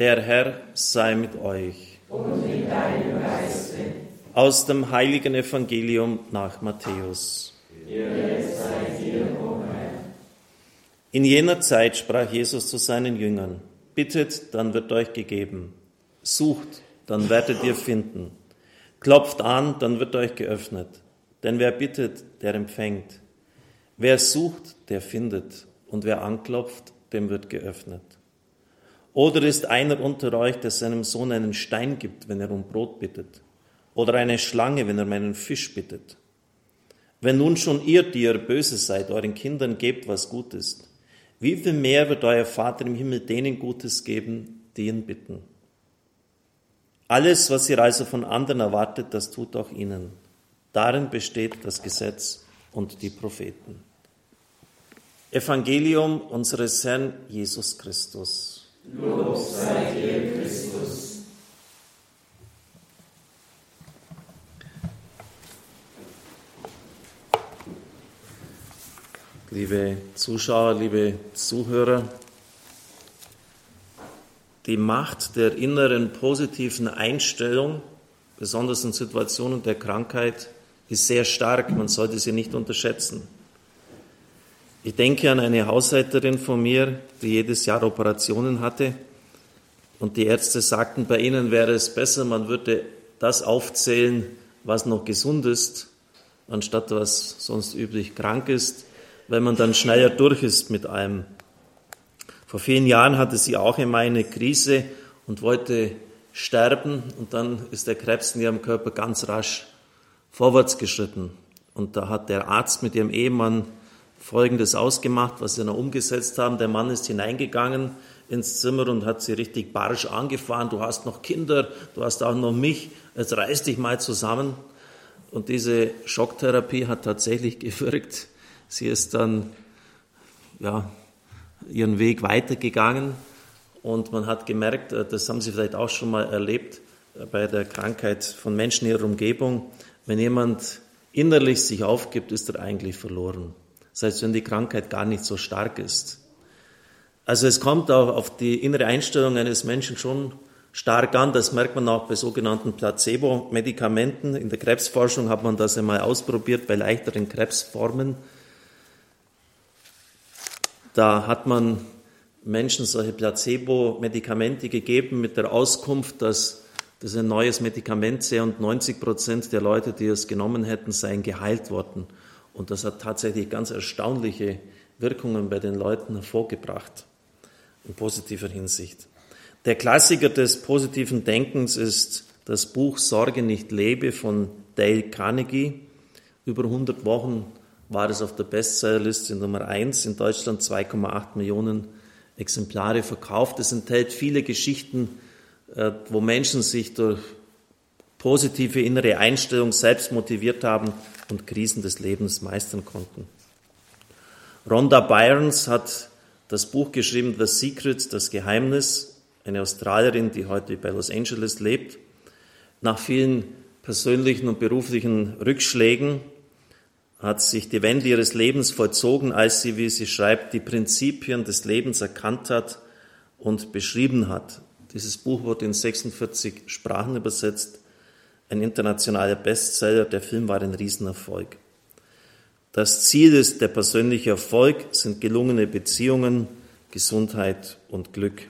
Der Herr sei mit euch. Und mit deinem Geiste. Aus dem heiligen Evangelium nach Matthäus. In jener Zeit sprach Jesus zu seinen Jüngern, bittet, dann wird euch gegeben. Sucht, dann werdet ihr finden. Klopft an, dann wird euch geöffnet. Denn wer bittet, der empfängt. Wer sucht, der findet. Und wer anklopft, dem wird geöffnet. Oder ist einer unter euch, der seinem Sohn einen Stein gibt, wenn er um Brot bittet? Oder eine Schlange, wenn er um einen Fisch bittet? Wenn nun schon ihr, die ihr böse seid, euren Kindern gebt, was gut ist, wie viel mehr wird euer Vater im Himmel denen Gutes geben, die ihn bitten? Alles, was ihr also von anderen erwartet, das tut auch ihnen. Darin besteht das Gesetz und die Propheten. Evangelium unseres Herrn Jesus Christus. Lob sei dir, Christus. Liebe Zuschauer, liebe Zuhörer, die Macht der inneren positiven Einstellung, besonders in Situationen der Krankheit, ist sehr stark. Man sollte sie nicht unterschätzen. Ich denke an eine Haushälterin von mir, die jedes Jahr Operationen hatte. Und die Ärzte sagten, bei ihnen wäre es besser, man würde das aufzählen, was noch gesund ist, anstatt was sonst üblich krank ist, weil man dann schneller durch ist mit allem. Vor vielen Jahren hatte sie auch einmal eine Krise und wollte sterben und dann ist der Krebs in ihrem Körper ganz rasch vorwärts geschritten. Und da hat der Arzt mit ihrem Ehemann Folgendes ausgemacht, was sie noch umgesetzt haben. Der Mann ist hineingegangen ins Zimmer und hat sie richtig barsch angefahren. Du hast noch Kinder, du hast auch noch mich, jetzt reiß dich mal zusammen. Und diese Schocktherapie hat tatsächlich gewirkt. Sie ist dann ja, ihren Weg weitergegangen und man hat gemerkt, äh, das haben Sie vielleicht auch schon mal erlebt äh, bei der Krankheit von Menschen in Ihrer Umgebung, wenn jemand innerlich sich aufgibt, ist er eigentlich verloren selbst wenn die Krankheit gar nicht so stark ist. Also es kommt auch auf die innere Einstellung eines Menschen schon stark an. Das merkt man auch bei sogenannten Placebo-Medikamenten. In der Krebsforschung hat man das einmal ausprobiert bei leichteren Krebsformen. Da hat man Menschen solche Placebo-Medikamente gegeben mit der Auskunft, dass das ein neues Medikament sei und 90 Prozent der Leute, die es genommen hätten, seien geheilt worden. Und das hat tatsächlich ganz erstaunliche Wirkungen bei den Leuten hervorgebracht, in positiver Hinsicht. Der Klassiker des positiven Denkens ist das Buch Sorge nicht lebe von Dale Carnegie. Über 100 Wochen war es auf der Bestsellerliste Nummer 1, in Deutschland 2,8 Millionen Exemplare verkauft. Es enthält viele Geschichten, äh, wo Menschen sich durch positive innere Einstellung selbst motiviert haben und Krisen des Lebens meistern konnten. Rhonda Byrnes hat das Buch geschrieben The Secret, das Geheimnis, eine Australierin, die heute bei Los Angeles lebt. Nach vielen persönlichen und beruflichen Rückschlägen hat sich die Wende ihres Lebens vollzogen, als sie, wie sie schreibt, die Prinzipien des Lebens erkannt hat und beschrieben hat. Dieses Buch wurde in 46 Sprachen übersetzt ein internationaler Bestseller, der Film war ein Riesenerfolg. Das Ziel ist der persönliche Erfolg, sind gelungene Beziehungen, Gesundheit und Glück.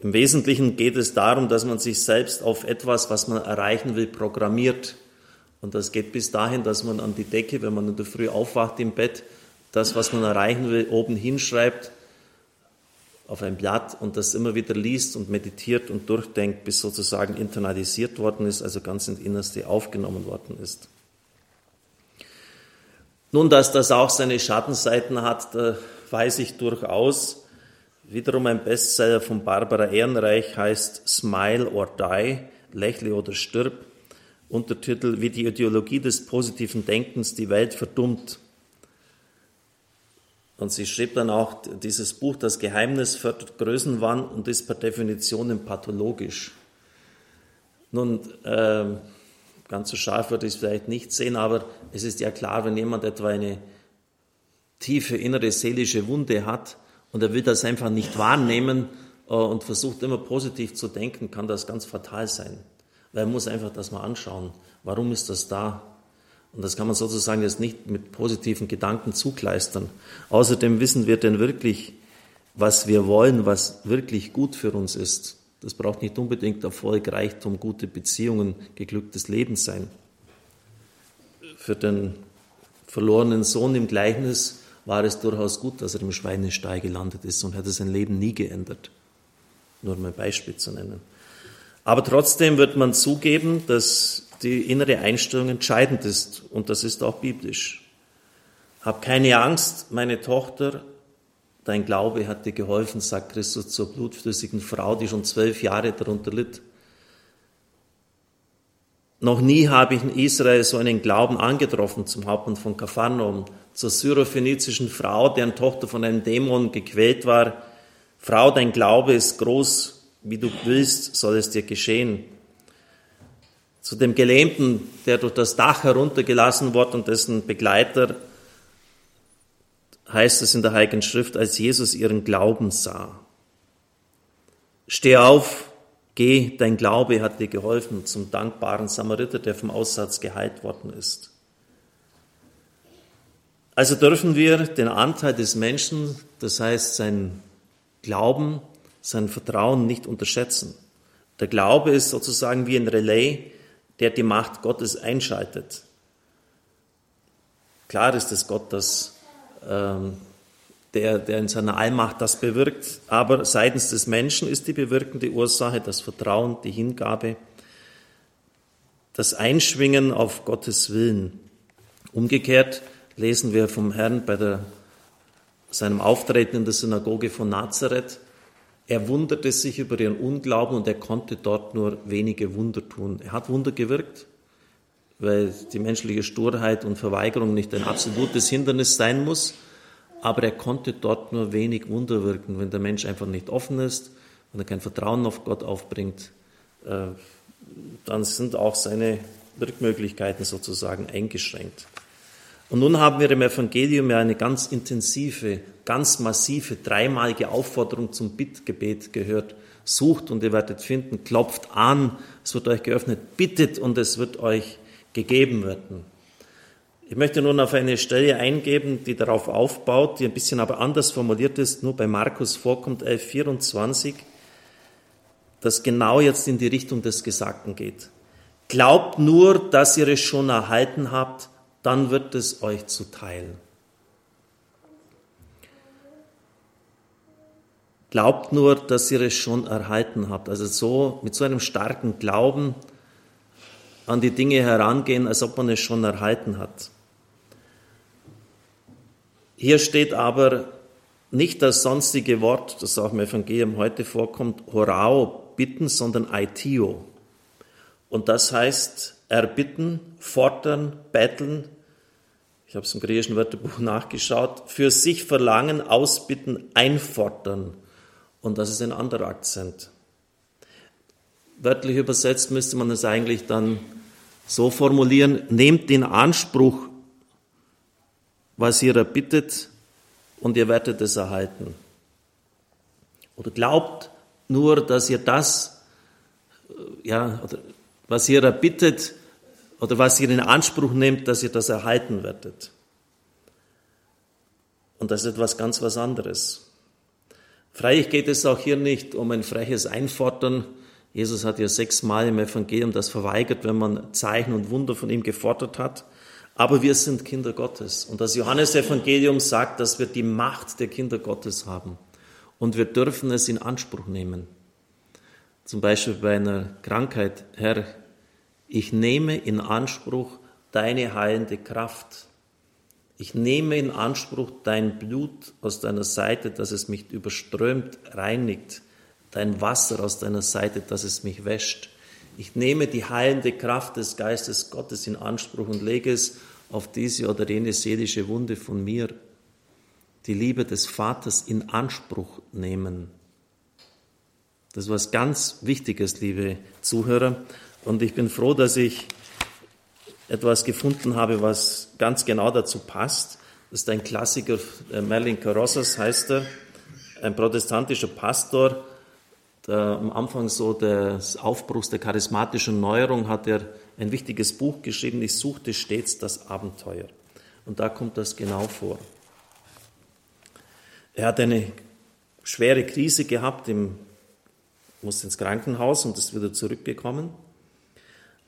Im Wesentlichen geht es darum, dass man sich selbst auf etwas, was man erreichen will, programmiert. Und das geht bis dahin, dass man an die Decke, wenn man in der Früh aufwacht im Bett, das, was man erreichen will, oben hinschreibt auf ein Blatt und das immer wieder liest und meditiert und durchdenkt, bis sozusagen internalisiert worden ist, also ganz ins Innerste aufgenommen worden ist. Nun, dass das auch seine Schattenseiten hat, da weiß ich durchaus. Wiederum ein Bestseller von Barbara Ehrenreich heißt Smile or Die, Lächle oder stirb. Untertitel, wie die Ideologie des positiven Denkens die Welt verdummt. Und sie schrieb dann auch dieses Buch, Das Geheimnis fördert Größenwahn und ist per Definition pathologisch. Nun, äh, ganz so scharf würde ich es vielleicht nicht sehen, aber es ist ja klar, wenn jemand etwa eine tiefe innere seelische Wunde hat und er will das einfach nicht wahrnehmen, äh, und versucht immer positiv zu denken, kann das ganz fatal sein. Weil man muss einfach das mal anschauen. Warum ist das da? Und das kann man sozusagen jetzt nicht mit positiven Gedanken zukleistern. Außerdem wissen wir denn wirklich, was wir wollen, was wirklich gut für uns ist. Das braucht nicht unbedingt Erfolg, Reichtum, gute Beziehungen, geglücktes Leben sein. Für den verlorenen Sohn im Gleichnis war es durchaus gut, dass er im Schweinestall gelandet ist und hätte sein Leben nie geändert. Nur um ein Beispiel zu nennen. Aber trotzdem wird man zugeben, dass die innere Einstellung entscheidend ist und das ist auch biblisch. Hab keine Angst, meine Tochter, dein Glaube hat dir geholfen, sagt Christus zur blutflüssigen Frau, die schon zwölf Jahre darunter litt. Noch nie habe ich in Israel so einen Glauben angetroffen zum Hauptmann von Kapharnaum, zur syrophönizischen Frau, deren Tochter von einem Dämon gequält war. Frau, dein Glaube ist groß, wie du willst, soll es dir geschehen. Zu dem Gelähmten, der durch das Dach heruntergelassen wurde und dessen Begleiter, heißt es in der Heiligen Schrift, als Jesus ihren Glauben sah. Steh auf, Geh, dein Glaube hat dir geholfen zum dankbaren Samariter, der vom Aussatz geheilt worden ist. Also dürfen wir den Anteil des Menschen, das heißt sein Glauben, sein Vertrauen nicht unterschätzen. Der Glaube ist sozusagen wie ein Relais, der die Macht Gottes einschaltet. Klar ist es Gott, das ähm, der, der in seiner Allmacht das bewirkt. Aber seitens des Menschen ist die bewirkende Ursache das Vertrauen, die Hingabe, das Einschwingen auf Gottes Willen. Umgekehrt lesen wir vom Herrn bei der, seinem Auftreten in der Synagoge von Nazareth. Er wunderte sich über ihren Unglauben und er konnte dort nur wenige Wunder tun. Er hat Wunder gewirkt, weil die menschliche Sturheit und Verweigerung nicht ein absolutes Hindernis sein muss aber er konnte dort nur wenig Wunder wirken, wenn der Mensch einfach nicht offen ist, wenn er kein Vertrauen auf Gott aufbringt, äh, dann sind auch seine Wirkmöglichkeiten sozusagen eingeschränkt. Und nun haben wir im Evangelium ja eine ganz intensive, ganz massive, dreimalige Aufforderung zum Bittgebet gehört. Sucht und ihr werdet finden, klopft an, es wird euch geöffnet, bittet und es wird euch gegeben werden. Ich möchte nun auf eine Stelle eingeben, die darauf aufbaut, die ein bisschen aber anders formuliert ist, nur bei Markus vorkommt 11.24, das genau jetzt in die Richtung des Gesagten geht. Glaubt nur, dass ihr es schon erhalten habt, dann wird es euch zuteil. Glaubt nur, dass ihr es schon erhalten habt. Also so, mit so einem starken Glauben an die Dinge herangehen, als ob man es schon erhalten hat. Hier steht aber nicht das sonstige Wort, das auch im Evangelium heute vorkommt, horao, bitten, sondern aitio. Und das heißt erbitten, fordern, betteln. Ich habe es im griechischen Wörterbuch nachgeschaut. Für sich verlangen, ausbitten, einfordern. Und das ist ein anderer Akzent. Wörtlich übersetzt müsste man es eigentlich dann so formulieren, nehmt den Anspruch was ihr erbittet und ihr werdet es erhalten. Oder glaubt nur, dass ihr das, äh, ja, oder was ihr erbittet oder was ihr in Anspruch nehmt, dass ihr das erhalten werdet. Und das ist etwas ganz was anderes. Freilich geht es auch hier nicht um ein freches Einfordern. Jesus hat ja sechsmal im Evangelium das verweigert, wenn man Zeichen und Wunder von ihm gefordert hat. Aber wir sind Kinder Gottes. Und das Johannesevangelium sagt, dass wir die Macht der Kinder Gottes haben. Und wir dürfen es in Anspruch nehmen. Zum Beispiel bei einer Krankheit. Herr, ich nehme in Anspruch deine heilende Kraft. Ich nehme in Anspruch dein Blut aus deiner Seite, dass es mich überströmt, reinigt. Dein Wasser aus deiner Seite, dass es mich wäscht. Ich nehme die heilende Kraft des Geistes Gottes in Anspruch und lege es auf diese oder jene seelische Wunde von mir. Die Liebe des Vaters in Anspruch nehmen. Das ist was ganz Wichtiges, liebe Zuhörer. Und ich bin froh, dass ich etwas gefunden habe, was ganz genau dazu passt. Das ist ein Klassiker, äh, Merlin Carossas heißt er, ein protestantischer Pastor, der, am Anfang so des Aufbruchs der charismatischen Neuerung hat er ein wichtiges Buch geschrieben, ich suchte stets das Abenteuer. Und da kommt das genau vor. Er hat eine schwere Krise gehabt, im, musste ins Krankenhaus und ist wieder zurückgekommen.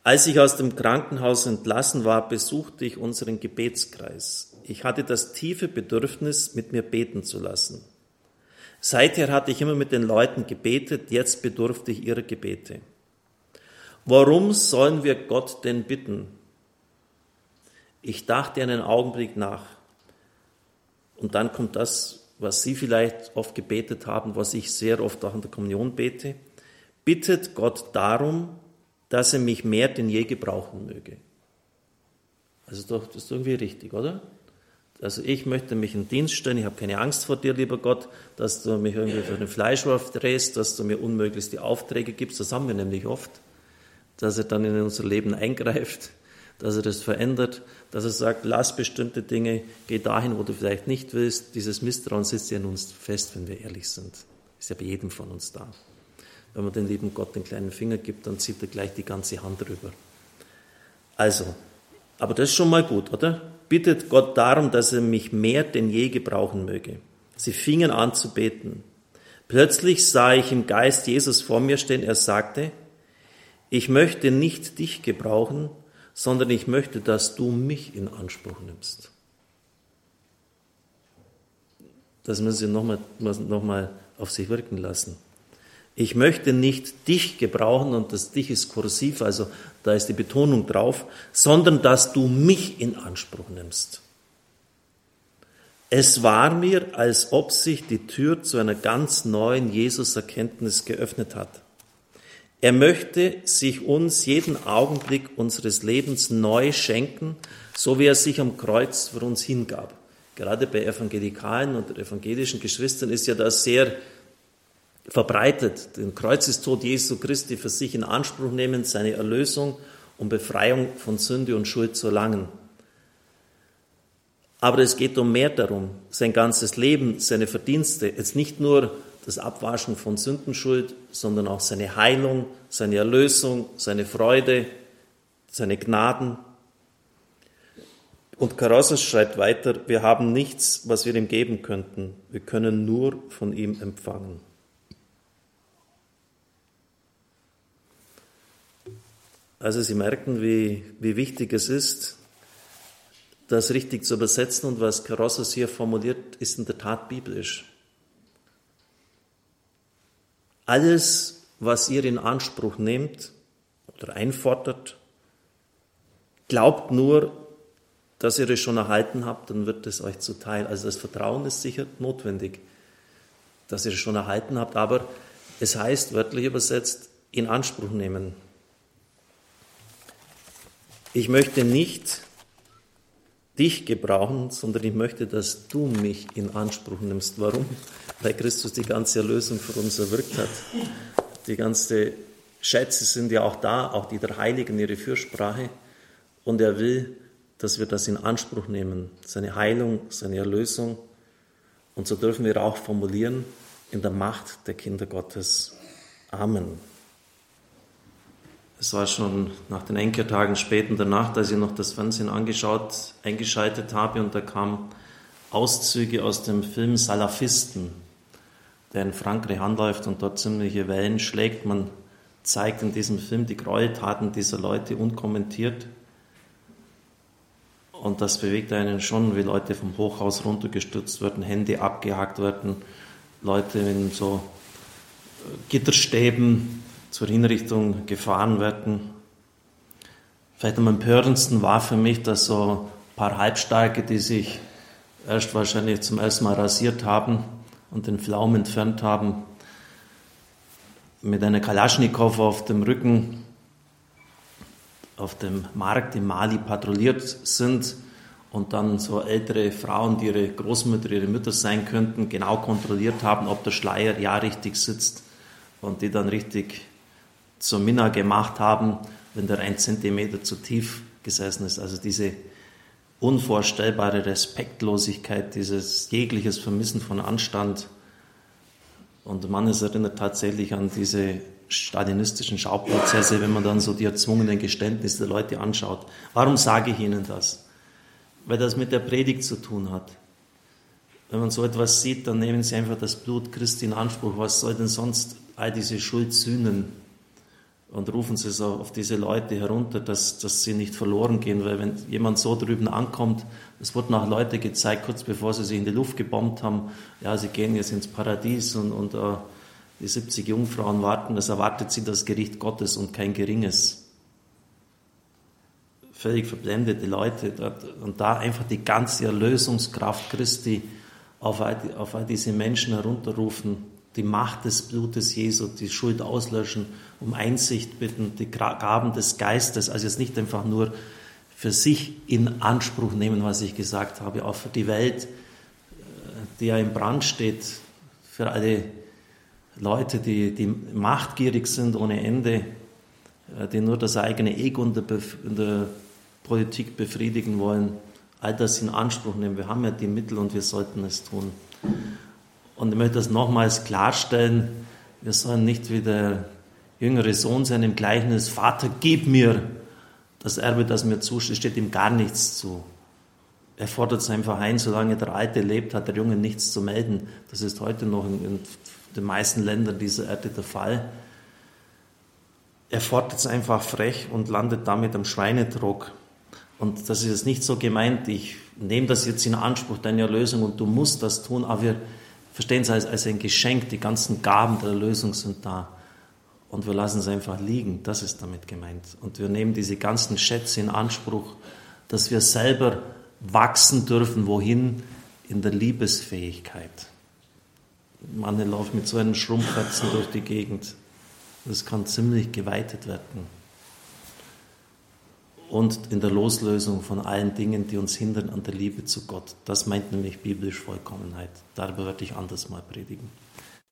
Als ich aus dem Krankenhaus entlassen war, besuchte ich unseren Gebetskreis. Ich hatte das tiefe Bedürfnis, mit mir beten zu lassen. Seither hatte ich immer mit den Leuten gebetet, jetzt bedurfte ich ihrer Gebete. Warum sollen wir Gott denn bitten? Ich dachte einen Augenblick nach. Und dann kommt das, was Sie vielleicht oft gebetet haben, was ich sehr oft auch in der Kommunion bete. Bittet Gott darum, dass er mich mehr denn je gebrauchen möge. Also doch, das ist irgendwie richtig, oder? Also ich möchte mich in Dienst stellen, ich habe keine Angst vor dir, lieber Gott, dass du mich irgendwie für den Fleischwurf drehst, dass du mir unmöglichst die Aufträge gibst. Das haben wir nämlich oft, dass er dann in unser Leben eingreift, dass er das verändert, dass er sagt, lass bestimmte Dinge, geh dahin, wo du vielleicht nicht willst. Dieses Misstrauen sitzt ja in uns fest, wenn wir ehrlich sind. Ist ja bei jedem von uns da. Wenn man den lieben Gott den kleinen Finger gibt, dann zieht er gleich die ganze Hand rüber. Also, aber das ist schon mal gut, oder? bittet Gott darum, dass er mich mehr denn je gebrauchen möge. Sie fingen an zu beten. Plötzlich sah ich im Geist Jesus vor mir stehen. Er sagte, ich möchte nicht dich gebrauchen, sondern ich möchte, dass du mich in Anspruch nimmst. Das müssen Sie nochmal noch mal auf sich wirken lassen. Ich möchte nicht dich gebrauchen und das dich ist kursiv, also da ist die Betonung drauf, sondern dass du mich in Anspruch nimmst. Es war mir, als ob sich die Tür zu einer ganz neuen Jesus-Erkenntnis geöffnet hat. Er möchte sich uns jeden Augenblick unseres Lebens neu schenken, so wie er sich am Kreuz für uns hingab. Gerade bei evangelikalen und evangelischen Geschwistern ist ja das sehr verbreitet, den Kreuzestod Jesu Christi für sich in Anspruch nehmen, seine Erlösung und Befreiung von Sünde und Schuld zu erlangen. Aber es geht um mehr darum, sein ganzes Leben, seine Verdienste, jetzt nicht nur das Abwaschen von Sündenschuld, sondern auch seine Heilung, seine Erlösung, seine Freude, seine Gnaden. Und Karosses schreibt weiter, wir haben nichts, was wir ihm geben könnten. Wir können nur von ihm empfangen. Also Sie merken, wie, wie wichtig es ist, das richtig zu übersetzen und was Karossos hier formuliert, ist in der Tat biblisch. Alles, was ihr in Anspruch nehmt oder einfordert, glaubt nur, dass ihr es schon erhalten habt, dann wird es euch zuteil. Also das Vertrauen ist sicher notwendig, dass ihr es schon erhalten habt, aber es heißt wörtlich übersetzt, in Anspruch nehmen ich möchte nicht dich gebrauchen, sondern ich möchte, dass du mich in Anspruch nimmst. Warum? Weil Christus die ganze Erlösung für uns erwirkt hat. Die ganze Schätze sind ja auch da, auch die der Heiligen, ihre Fürsprache. Und er will, dass wir das in Anspruch nehmen, seine Heilung, seine Erlösung. Und so dürfen wir auch formulieren, in der Macht der Kinder Gottes. Amen. Es war schon nach den Enkertagen spät in der Nacht, als ich noch das Fernsehen angeschaut, eingeschaltet habe und da kamen Auszüge aus dem Film Salafisten, der in Frankreich anläuft und dort ziemliche Wellen schlägt. Man zeigt in diesem Film die Gräueltaten dieser Leute unkommentiert. Und das bewegt einen schon, wie Leute vom Hochhaus runtergestürzt werden, Hände abgehakt werden, Leute in so Gitterstäben zur Hinrichtung gefahren werden. Vielleicht am empörendsten war für mich, dass so ein paar Halbstarke, die sich erst wahrscheinlich zum ersten Mal rasiert haben und den Pflaumen entfernt haben, mit einer Kalaschnikow auf dem Rücken auf dem Markt in Mali patrouilliert sind und dann so ältere Frauen, die ihre Großmütter, ihre Mütter sein könnten, genau kontrolliert haben, ob der Schleier ja richtig sitzt und die dann richtig zur Minna gemacht haben, wenn der ein Zentimeter zu tief gesessen ist. Also diese unvorstellbare Respektlosigkeit, dieses jegliches Vermissen von Anstand, Und manches erinnert tatsächlich an diese stalinistischen Schauprozesse, wenn man dann so die erzwungenen Geständnisse der Leute anschaut. Warum sage ich Ihnen das? Weil das mit der Predigt zu tun hat. Wenn man so etwas sieht, dann nehmen Sie einfach das Blut Christi in Anspruch. Was soll denn sonst all diese Schuld sühnen? Und rufen Sie es auf diese Leute herunter, dass, dass sie nicht verloren gehen. Weil wenn jemand so drüben ankommt, es wurden auch Leute gezeigt, kurz bevor sie sich in die Luft gebombt haben, ja, sie gehen jetzt ins Paradies und, und uh, die 70 Jungfrauen warten, das erwartet sie das Gericht Gottes und kein geringes. Völlig verblendete Leute. Und da einfach die ganze Erlösungskraft Christi auf all, auf all diese Menschen herunterrufen, die Macht des Blutes Jesu, die Schuld auslöschen, um Einsicht bitten, die Gaben des Geistes, also jetzt nicht einfach nur für sich in Anspruch nehmen, was ich gesagt habe, auch für die Welt, die ja im Brand steht, für alle Leute, die, die machtgierig sind ohne Ende, die nur das eigene Ego in der, in der Politik befriedigen wollen all das in Anspruch nehmen. Wir haben ja die Mittel und wir sollten es tun. Und ich möchte das nochmals klarstellen. Wir sollen nicht wie der jüngere Sohn sein im Gleichnis, Vater, gib mir das Erbe, das mir zusteht, steht ihm gar nichts zu. Er fordert es einfach ein, solange der Alte lebt, hat der Junge nichts zu melden. Das ist heute noch in, in den meisten Ländern dieser Erde der Fall. Er fordert es einfach frech und landet damit am Schweinedruck. Und das ist jetzt nicht so gemeint, ich nehme das jetzt in Anspruch, deine Erlösung, und du musst das tun, aber wir verstehen es als, als ein Geschenk, die ganzen Gaben der Erlösung sind da. Und wir lassen es einfach liegen, das ist damit gemeint. Und wir nehmen diese ganzen Schätze in Anspruch, dass wir selber wachsen dürfen, wohin? In der Liebesfähigkeit. Manche laufen mit so einem Schrumpfherzen durch die Gegend. Das kann ziemlich geweitet werden und in der Loslösung von allen Dingen, die uns hindern an der Liebe zu Gott. Das meint nämlich biblisch Vollkommenheit. Darüber werde ich anders mal predigen.